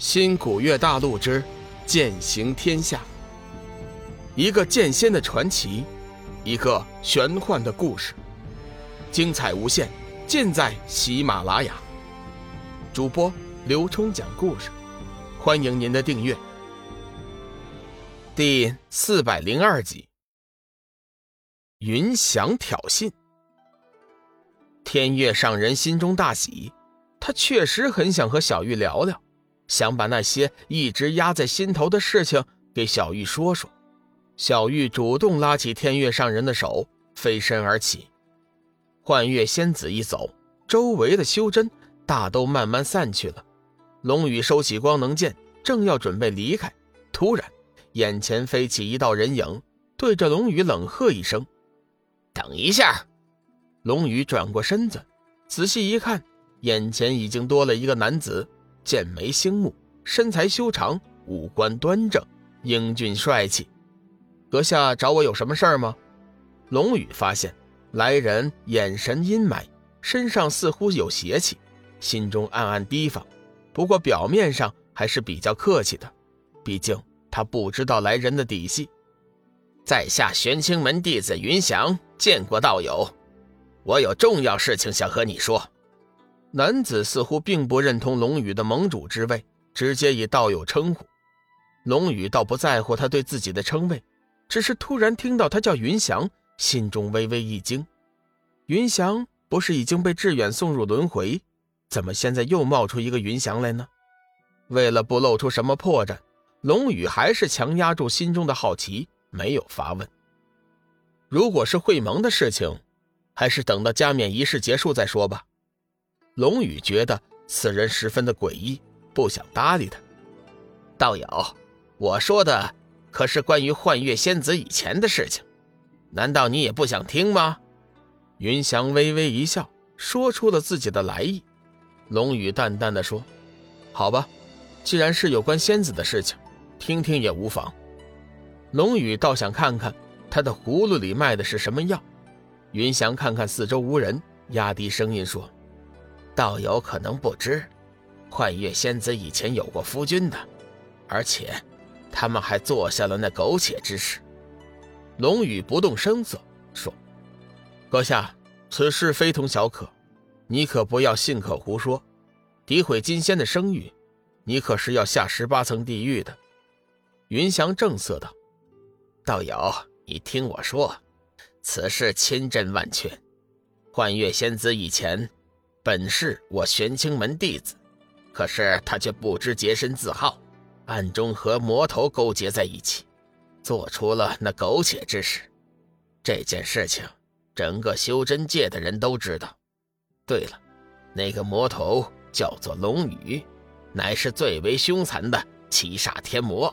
新古月大陆之剑行天下，一个剑仙的传奇，一个玄幻的故事，精彩无限，尽在喜马拉雅。主播刘冲讲故事，欢迎您的订阅。第四百零二集，云翔挑衅。天月上人心中大喜，他确实很想和小玉聊聊。想把那些一直压在心头的事情给小玉说说。小玉主动拉起天月上人的手，飞身而起。幻月仙子一走，周围的修真大都慢慢散去了。龙宇收起光能剑，正要准备离开，突然，眼前飞起一道人影，对着龙宇冷喝一声：“等一下！”龙宇转过身子，仔细一看，眼前已经多了一个男子。剑眉星目，身材修长，五官端正，英俊帅气。阁下找我有什么事儿吗？龙宇发现来人眼神阴霾，身上似乎有邪气，心中暗暗提防。不过表面上还是比较客气的，毕竟他不知道来人的底细。在下玄清门弟子云翔，见过道友，我有重要事情想和你说。男子似乎并不认同龙宇的盟主之位，直接以道友称呼。龙宇倒不在乎他对自己的称谓，只是突然听到他叫云翔，心中微微一惊。云翔不是已经被志远送入轮回，怎么现在又冒出一个云翔来呢？为了不露出什么破绽，龙宇还是强压住心中的好奇，没有发问。如果是会盟的事情，还是等到加冕仪式结束再说吧。龙宇觉得此人十分的诡异，不想搭理他。道友，我说的可是关于幻月仙子以前的事情，难道你也不想听吗？云翔微微一笑，说出了自己的来意。龙宇淡淡的说：“好吧，既然是有关仙子的事情，听听也无妨。”龙宇倒想看看他的葫芦里卖的是什么药。云翔看看四周无人，压低声音说。道友可能不知，幻月仙子以前有过夫君的，而且他们还做下了那苟且之事。龙宇不动声色说：“阁下，此事非同小可，你可不要信口胡说，诋毁金仙的声誉，你可是要下十八层地狱的。”云翔正色道：“道友，你听我说，此事千真万确，幻月仙子以前……”本是我玄清门弟子，可是他却不知洁身自好，暗中和魔头勾结在一起，做出了那苟且之事。这件事情，整个修真界的人都知道。对了，那个魔头叫做龙宇，乃是最为凶残的七煞天魔。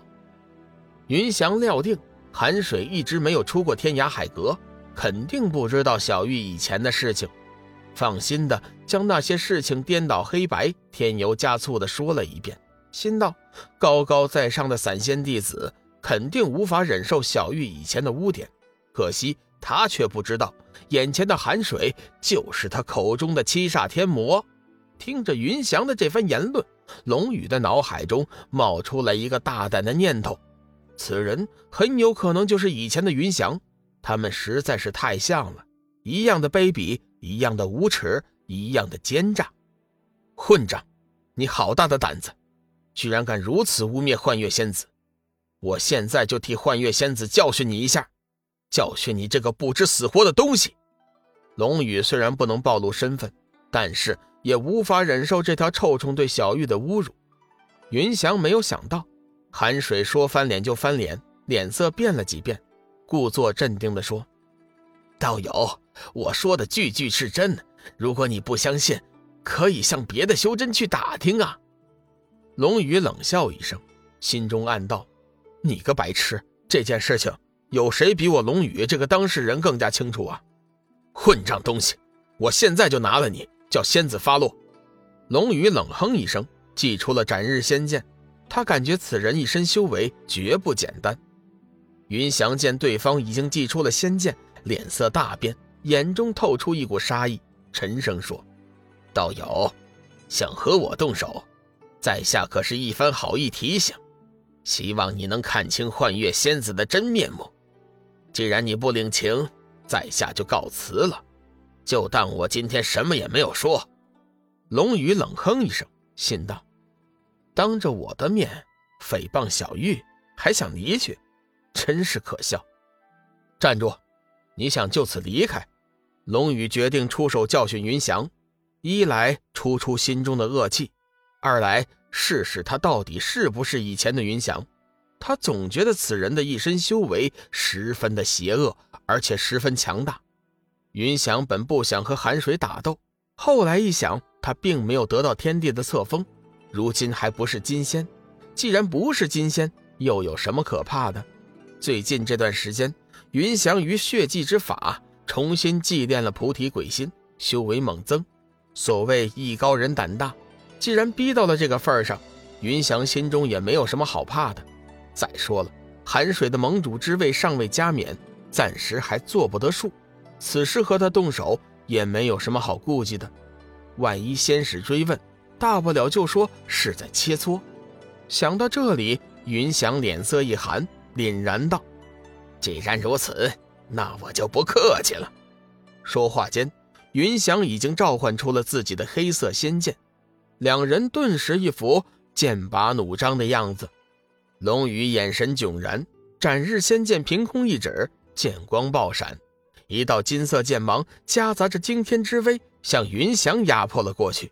云翔料定韩水一直没有出过天涯海阁，肯定不知道小玉以前的事情。放心的将那些事情颠倒黑白、添油加醋的说了一遍，心道：高高在上的散仙弟子肯定无法忍受小玉以前的污点。可惜他却不知道，眼前的寒水就是他口中的七煞天魔。听着云翔的这番言论，龙宇的脑海中冒出来一个大胆的念头：此人很有可能就是以前的云翔，他们实在是太像了，一样的卑鄙。一样的无耻，一样的奸诈，混账！你好大的胆子，居然敢如此污蔑幻月仙子！我现在就替幻月仙子教训你一下，教训你这个不知死活的东西！龙宇虽然不能暴露身份，但是也无法忍受这条臭虫对小玉的侮辱。云翔没有想到，韩水说翻脸就翻脸，脸色变了几变，故作镇定地说。道友，我说的句句是真。如果你不相信，可以向别的修真去打听啊。龙宇冷笑一声，心中暗道：“你个白痴！这件事情有谁比我龙宇这个当事人更加清楚啊？混账东西！我现在就拿了你，叫仙子发落。”龙宇冷哼一声，祭出了斩日仙剑。他感觉此人一身修为绝不简单。云翔见对方已经祭出了仙剑。脸色大变，眼中透出一股杀意，沉声说：“道友，想和我动手，在下可是一番好意提醒，希望你能看清幻月仙子的真面目。既然你不领情，在下就告辞了，就当我今天什么也没有说。龙宇冷哼一声，心道：当着我的面诽谤小玉，还想离去，真是可笑。站住！你想就此离开？龙宇决定出手教训云翔，一来出出心中的恶气，二来试试他到底是不是以前的云翔。他总觉得此人的一身修为十分的邪恶，而且十分强大。云翔本不想和寒水打斗，后来一想，他并没有得到天地的册封，如今还不是金仙。既然不是金仙，又有什么可怕的？最近这段时间，云翔于血祭之法重新祭炼了菩提鬼心，修为猛增。所谓艺高人胆大，既然逼到了这个份上，云翔心中也没有什么好怕的。再说了，寒水的盟主之位尚未加冕，暂时还做不得数。此时和他动手也没有什么好顾忌的。万一仙使追问，大不了就说是在切磋。想到这里，云翔脸色一寒，凛然道：“既然如此，那我就不客气了。”说话间，云翔已经召唤出了自己的黑色仙剑，两人顿时一副剑拔弩张的样子。龙宇眼神迥然，斩日仙剑凭空一指，剑光爆闪，一道金色剑芒夹杂着惊天之威，向云翔压迫了过去。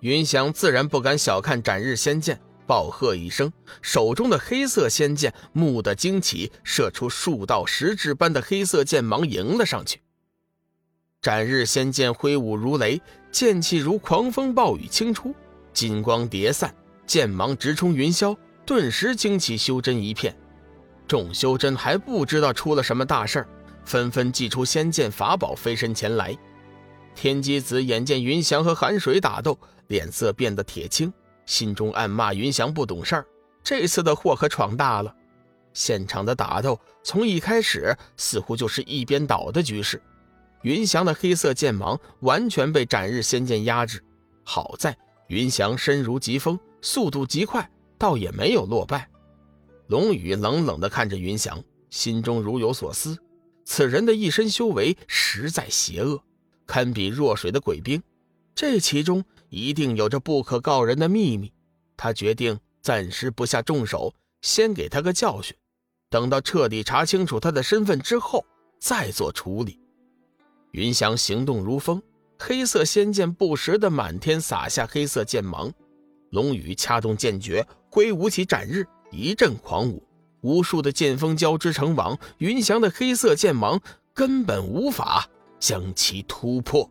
云翔自然不敢小看斩日仙剑，暴喝一声，手中的黑色仙剑蓦地惊起，射出数道实质般的黑色剑芒迎了上去。斩日仙剑挥舞如雷，剑气如狂风暴雨倾出，金光叠散，剑芒直冲云霄。顿时惊起修真一片，众修真还不知道出了什么大事儿，纷纷祭出仙剑法宝飞身前来。天机子眼见云翔和寒水打斗，脸色变得铁青，心中暗骂云翔不懂事儿，这次的祸可闯大了。现场的打斗从一开始似乎就是一边倒的局势，云翔的黑色剑芒完全被斩日仙剑压制。好在云翔身如疾风，速度极快。倒也没有落败，龙宇冷冷地看着云翔，心中如有所思。此人的一身修为实在邪恶，堪比弱水的鬼兵，这其中一定有着不可告人的秘密。他决定暂时不下重手，先给他个教训，等到彻底查清楚他的身份之后再做处理。云翔行动如风，黑色仙剑不时的满天洒下黑色剑芒。龙宇掐动剑诀，挥舞起斩日，一阵狂舞，无数的剑锋交织成网，云翔的黑色剑芒根本无法将其突破。